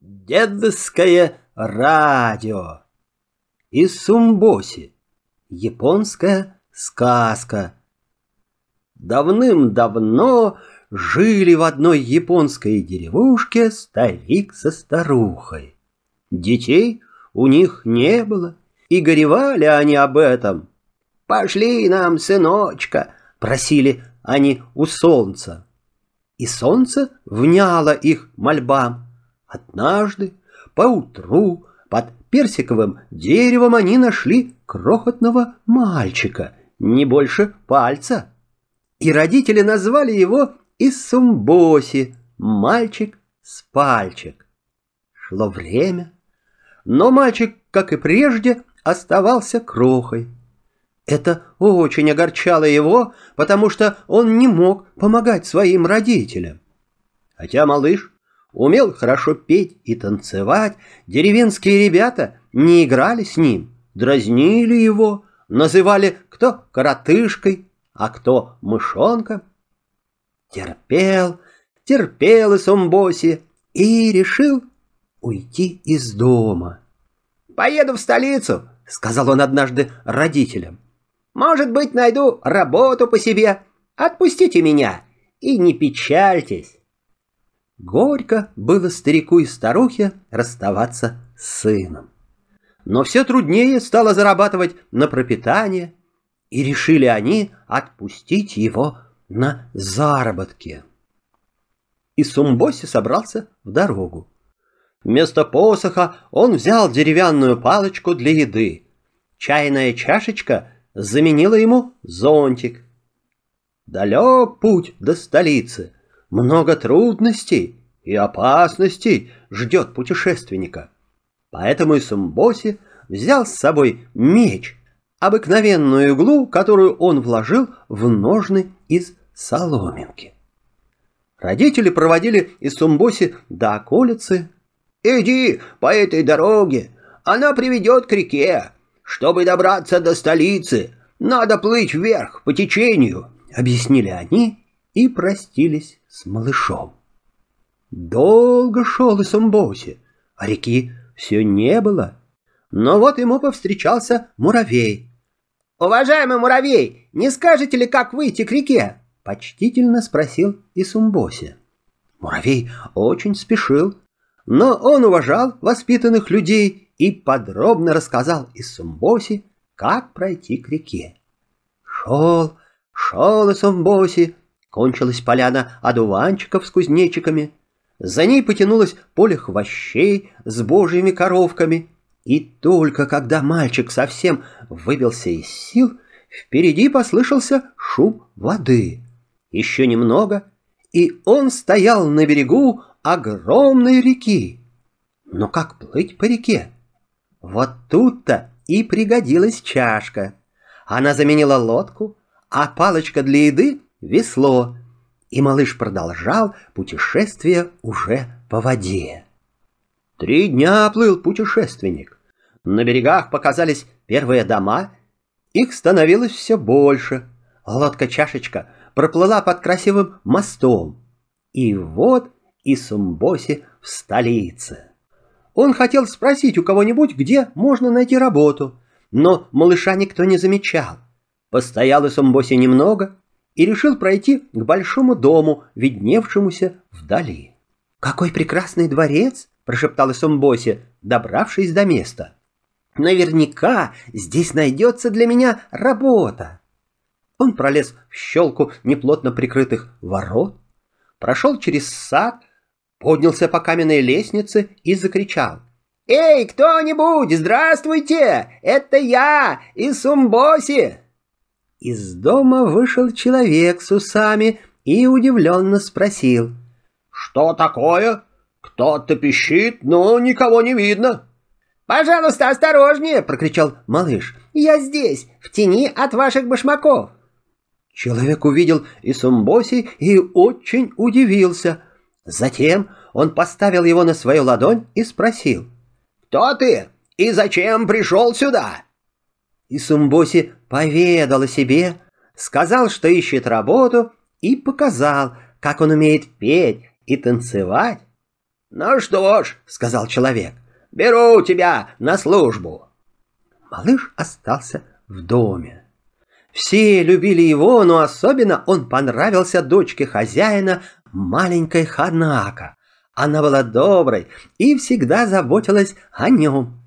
Дедовское радио. Из Сумбоси. Японская сказка. Давным-давно жили в одной японской деревушке старик со старухой. Детей у них не было, и горевали они об этом. «Пошли нам, сыночка!» — просили они у солнца. И солнце вняло их мольбам. Однажды, поутру, под персиковым деревом они нашли крохотного мальчика, не больше пальца. И родители назвали его Иссумбоси, мальчик с пальчик. Шло время, но мальчик, как и прежде, оставался крохой. Это очень огорчало его, потому что он не мог помогать своим родителям. Хотя малыш умел хорошо петь и танцевать, деревенские ребята не играли с ним, дразнили его, называли кто коротышкой, а кто мышонком. Терпел, терпел и Сомбоси и решил уйти из дома. «Поеду в столицу», — сказал он однажды родителям. «Может быть, найду работу по себе. Отпустите меня и не печальтесь». Горько было старику и старухе расставаться с сыном. Но все труднее стало зарабатывать на пропитание, и решили они отпустить его на заработки. И Сумбоси собрался в дорогу. Вместо посоха он взял деревянную палочку для еды. Чайная чашечка заменила ему зонтик. Далек путь до столицы — много трудностей и опасностей ждет путешественника. Поэтому и Сумбоси взял с собой меч, обыкновенную иглу, которую он вложил в ножны из соломинки. Родители проводили Исумбоси до околицы. «Иди по этой дороге, она приведет к реке. Чтобы добраться до столицы, надо плыть вверх по течению», — объяснили они и простились с малышом. Долго шел и Сумбоси, а реки все не было. Но вот ему повстречался муравей. «Уважаемый муравей, не скажете ли, как выйти к реке?» Почтительно спросил Исумбоси. Муравей очень спешил, но он уважал воспитанных людей и подробно рассказал Исумбоси, как пройти к реке. Шел, шел Исумбоси, Кончилась поляна одуванчиков с кузнечиками. За ней потянулось поле хвощей с божьими коровками. И только когда мальчик совсем выбился из сил, впереди послышался шум воды. Еще немного, и он стоял на берегу огромной реки. Но как плыть по реке? Вот тут-то и пригодилась чашка. Она заменила лодку, а палочка для еды весло, и малыш продолжал путешествие уже по воде. Три дня плыл путешественник. На берегах показались первые дома, их становилось все больше. Лодка-чашечка проплыла под красивым мостом. И вот и Сумбоси в столице. Он хотел спросить у кого-нибудь, где можно найти работу, но малыша никто не замечал. Постоял и Сумбоси немного, и решил пройти к большому дому, видневшемуся вдали. «Какой прекрасный дворец!» – прошептал Исумбоси, добравшись до места. «Наверняка здесь найдется для меня работа!» Он пролез в щелку неплотно прикрытых ворот, прошел через сад, поднялся по каменной лестнице и закричал. «Эй, кто-нибудь, здравствуйте! Это я, Исумбоси!» Из дома вышел человек с усами и удивленно спросил. «Что такое? Кто-то пищит, но никого не видно». «Пожалуйста, осторожнее!» — прокричал малыш. «Я здесь, в тени от ваших башмаков!» Человек увидел и Сумбоси и очень удивился. Затем он поставил его на свою ладонь и спросил. «Кто ты и зачем пришел сюда?» И Сумбоси поведал о себе, сказал, что ищет работу, и показал, как он умеет петь и танцевать. «Ну что ж», — сказал человек, — «беру тебя на службу». Малыш остался в доме. Все любили его, но особенно он понравился дочке хозяина, маленькой Ханака. Она была доброй и всегда заботилась о нем.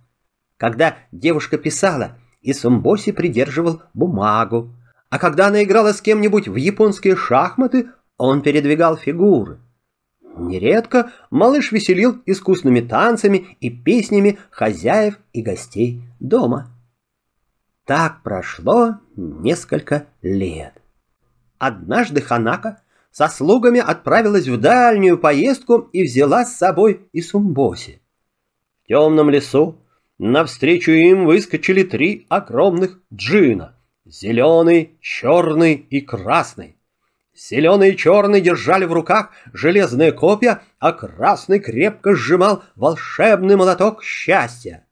Когда девушка писала, и Сумбоси придерживал бумагу, а когда она играла с кем-нибудь в японские шахматы, он передвигал фигуры. Нередко малыш веселил искусными танцами и песнями хозяев и гостей дома. Так прошло несколько лет. Однажды Ханака со слугами отправилась в дальнюю поездку и взяла с собой и Сумбоси. В темном лесу навстречу им выскочили три огромных джина — зеленый, черный и красный. Зеленый и черный держали в руках железные копья, а красный крепко сжимал волшебный молоток счастья.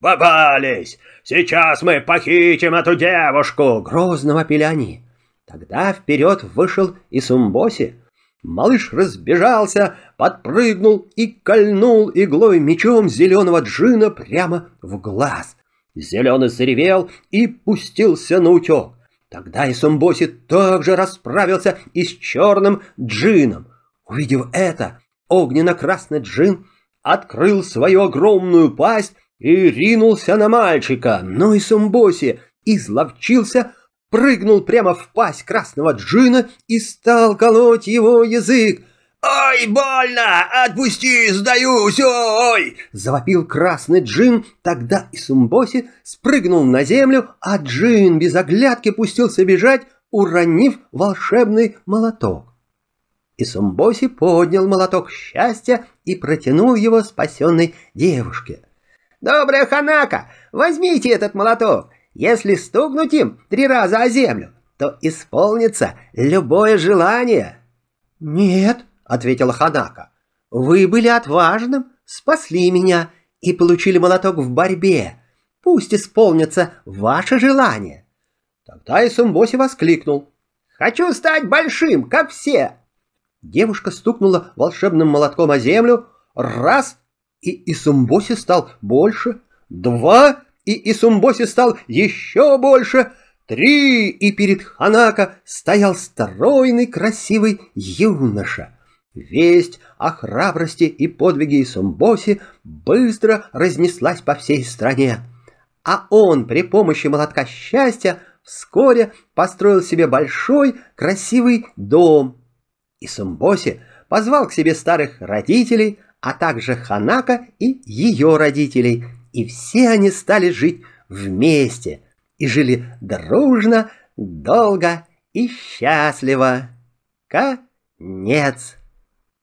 «Попались! Сейчас мы похитим эту девушку!» — грозно вопили они. Тогда вперед вышел и Сумбоси. Малыш разбежался, подпрыгнул и кольнул иглой мечом зеленого джина прямо в глаз. Зеленый заревел и пустился на утек. Тогда и Сумбоси также расправился и с черным джином. Увидев это, огненно-красный джин открыл свою огромную пасть и ринулся на мальчика, но и Сумбоси изловчился, прыгнул прямо в пасть красного джина и стал колоть его язык. «Ой, больно! Отпусти, сдаюсь, ой!» Завопил красный джин, тогда и Сумбоси спрыгнул на землю, а джин без оглядки пустился бежать, уронив волшебный молоток. И Сумбоси поднял молоток счастья и протянул его спасенной девушке. «Добрая Ханака, возьмите этот молоток. Если стукнуть им три раза о землю, то исполнится любое желание». «Нет», ответила Ханака. Вы были отважным, спасли меня и получили молоток в борьбе. Пусть исполнится ваше желание. Тогда и Сумбоси воскликнул. Хочу стать большим, как все. Девушка стукнула волшебным молотком о землю. Раз, и Исумбоси стал больше. Два, и Исумбоси стал еще больше. Три, и перед Ханака стоял стройный красивый юноша. Весть о храбрости и подвиге Исумбоси быстро разнеслась по всей стране. А он при помощи молотка счастья вскоре построил себе большой красивый дом. Исумбоси позвал к себе старых родителей, а также Ханака и ее родителей, и все они стали жить вместе и жили дружно, долго и счастливо. Конец.